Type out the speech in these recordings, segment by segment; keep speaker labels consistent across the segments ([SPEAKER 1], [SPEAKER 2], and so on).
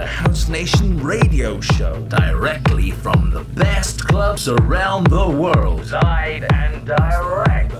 [SPEAKER 1] the House Nation radio show directly from the best clubs around the world. Live and direct.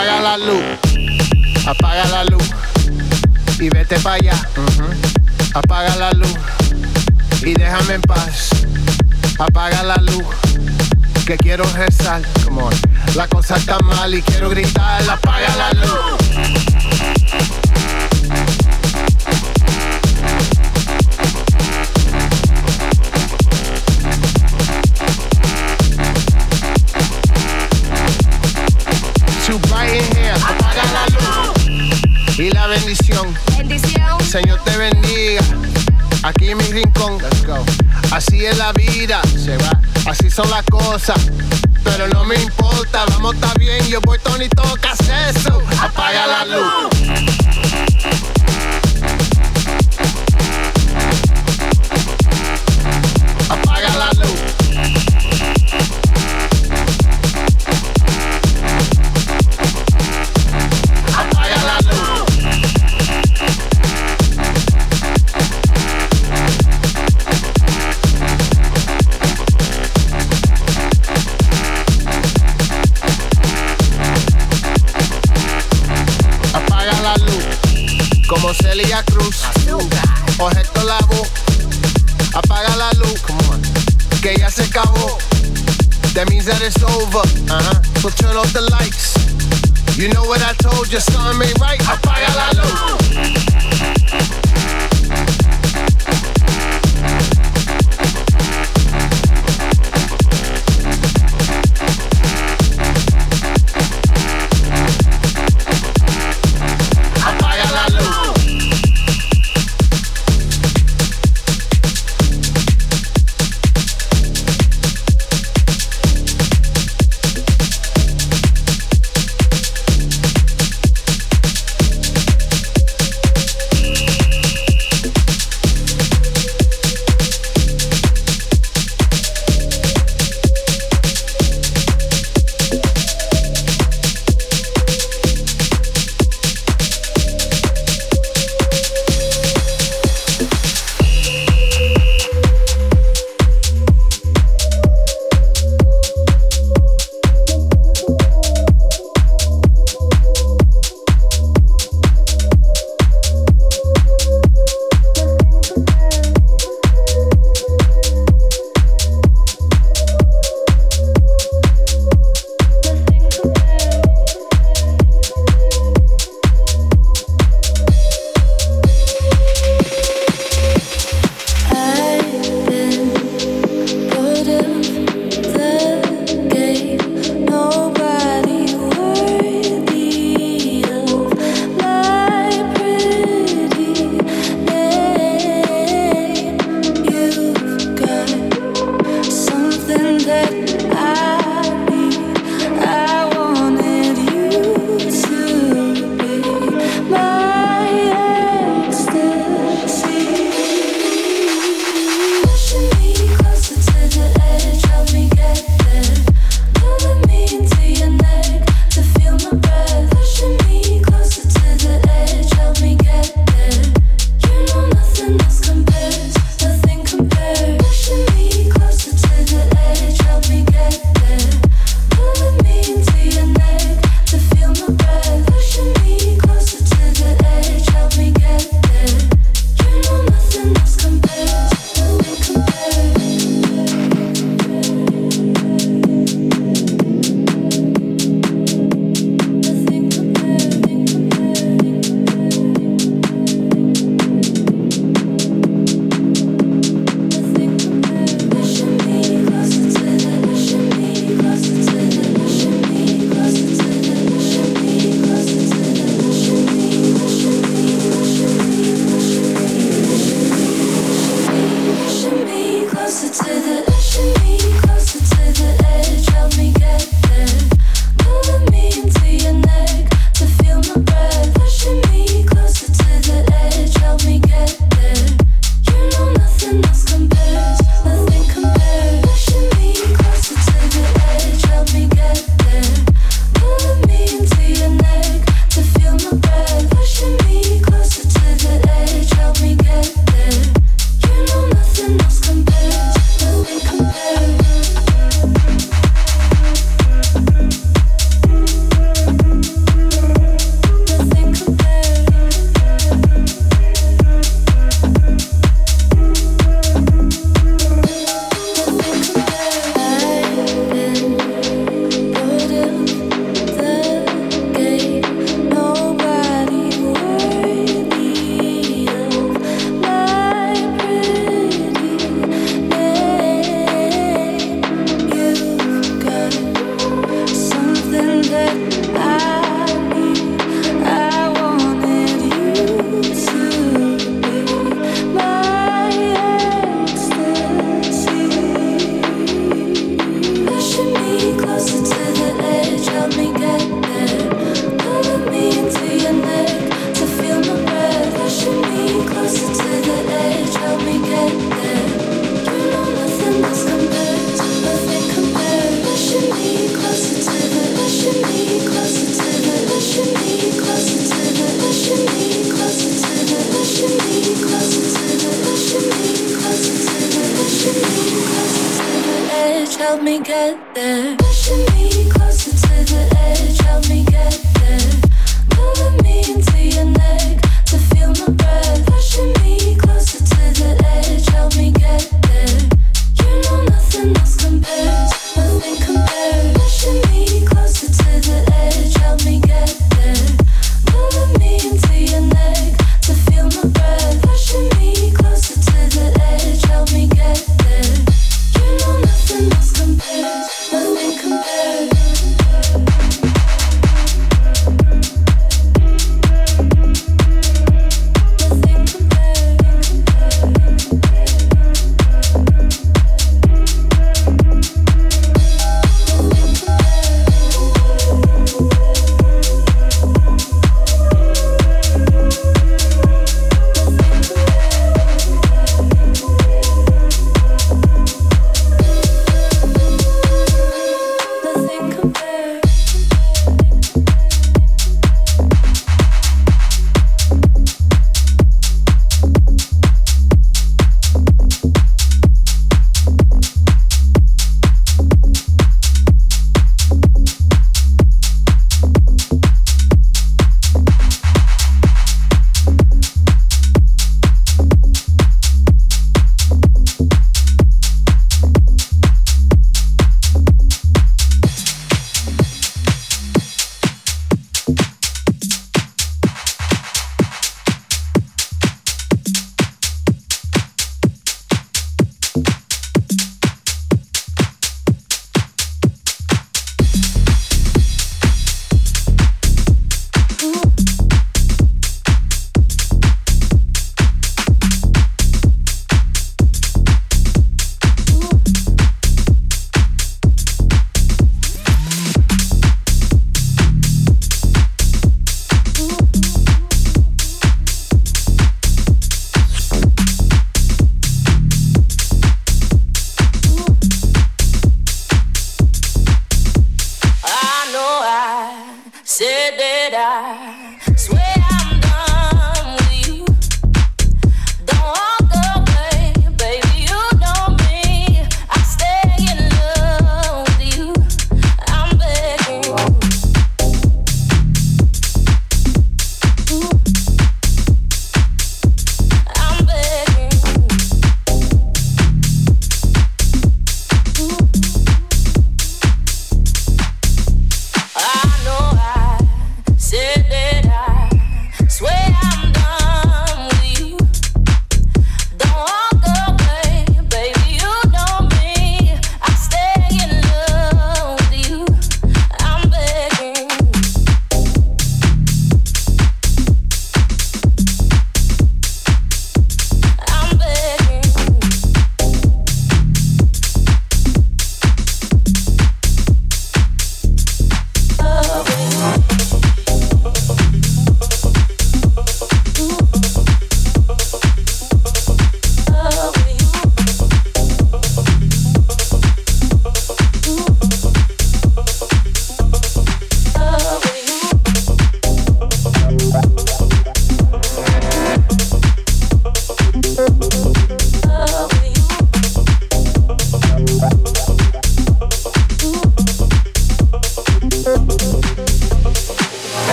[SPEAKER 2] Apaga la luz, apaga la luz y vete para allá. Apaga la luz y déjame en paz. Apaga la luz que quiero rezar. Come on. La cosa está mal y quiero gritar. Apaga la luz. Señor te bendiga. Aquí en mi rincón. Así es la vida. Se va. Así son las cosas. Pero no me importa. Vamos, está bien. Yo voy Tony, tocas eso. Apaga la luz. over. Uh-huh. So turn off the lights. You know what I told you, son ain't right. I fire la luz.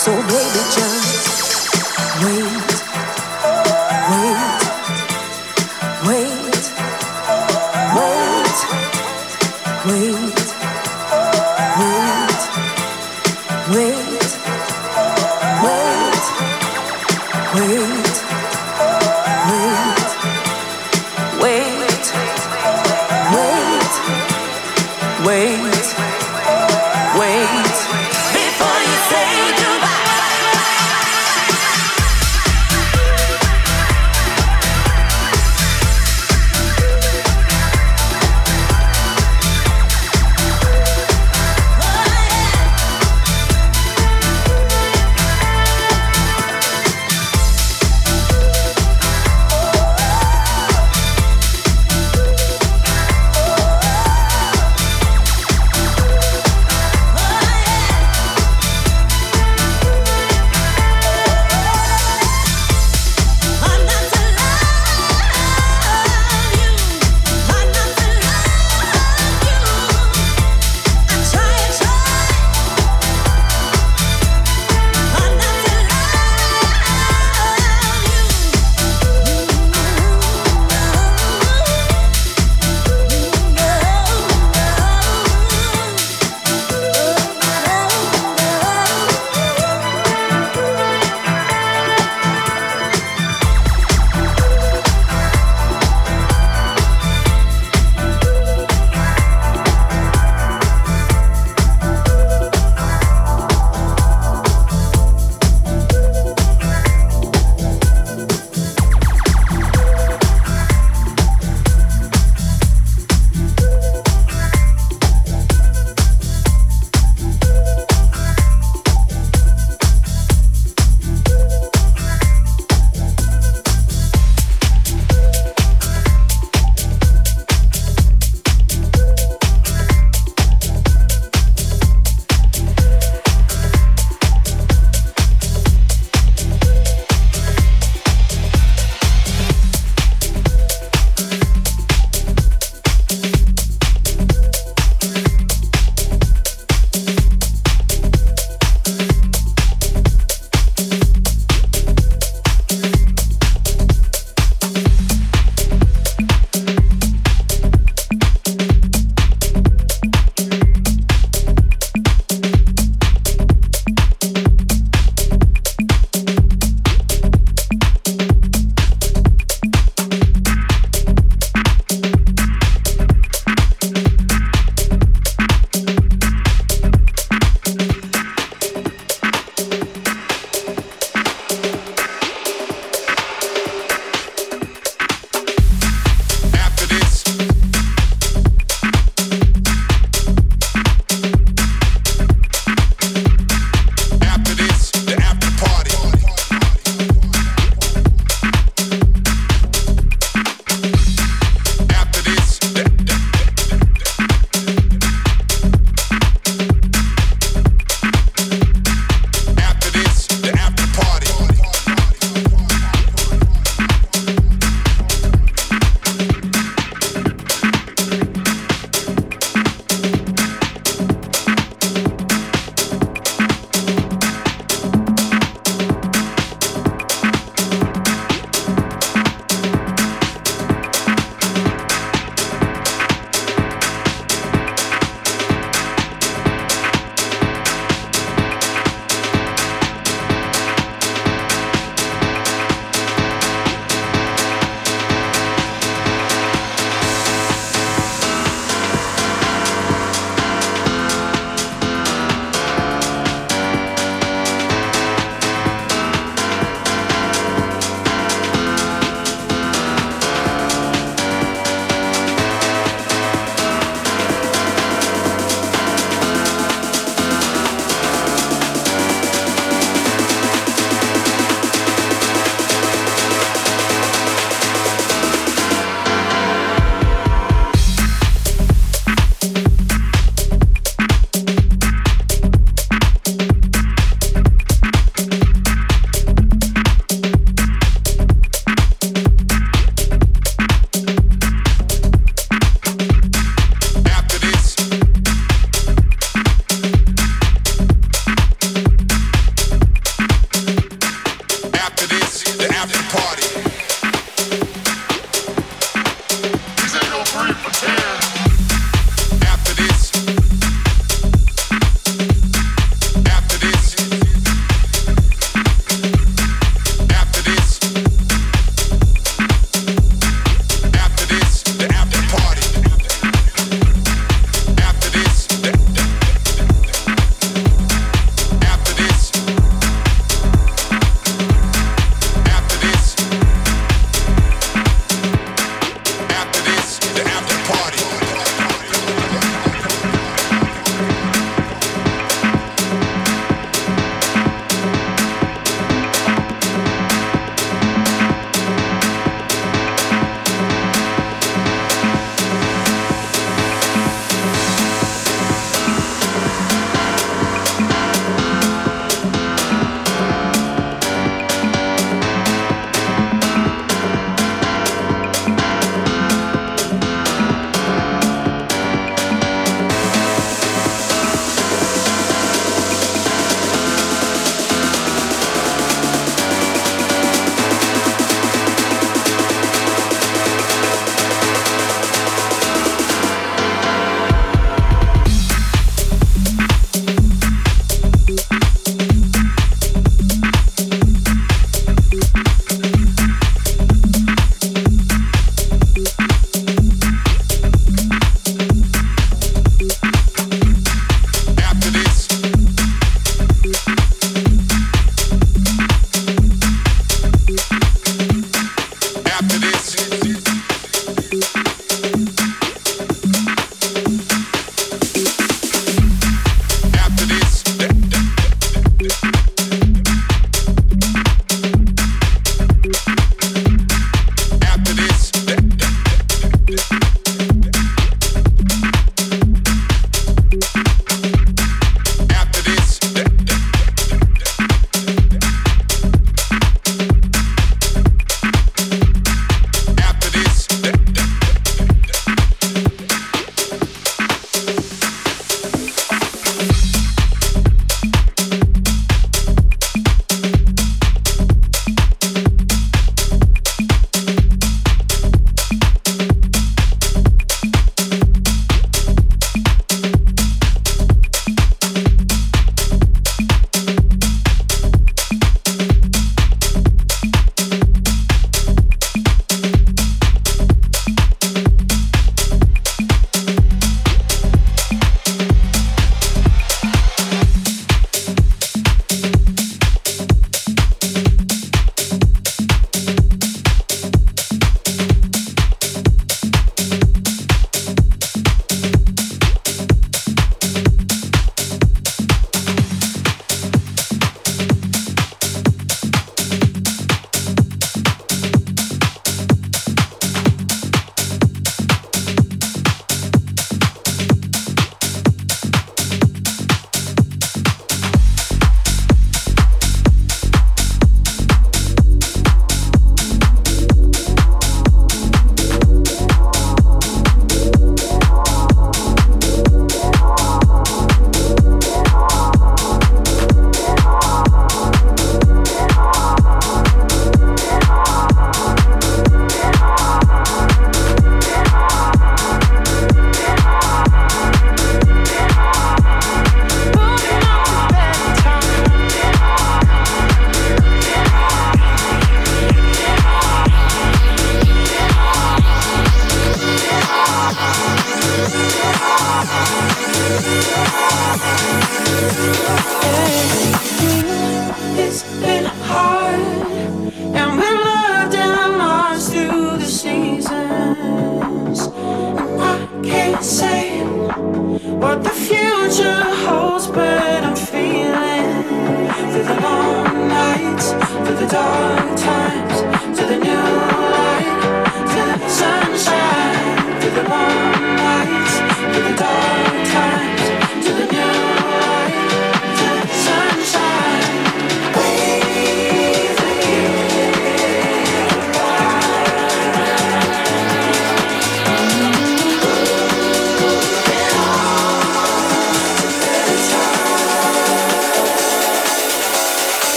[SPEAKER 3] So baby, just wait.